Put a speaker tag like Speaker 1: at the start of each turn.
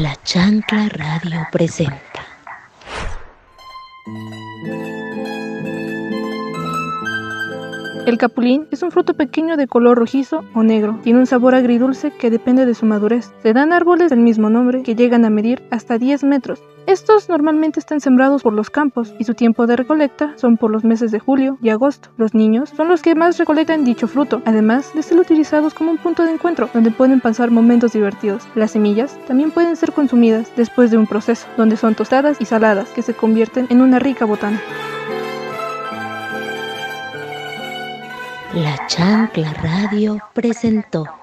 Speaker 1: La Chancla Radio presenta.
Speaker 2: El capulín es un fruto pequeño de color rojizo o negro. Tiene un sabor agridulce que depende de su madurez. Se dan árboles del mismo nombre que llegan a medir hasta 10 metros. Estos normalmente están sembrados por los campos y su tiempo de recolecta son por los meses de julio y agosto. Los niños son los que más recolectan dicho fruto, además de ser utilizados como un punto de encuentro donde pueden pasar momentos divertidos. Las semillas también pueden ser consumidas después de un proceso, donde son tostadas y saladas que se convierten en una rica botana.
Speaker 1: La Chancla Radio presentó.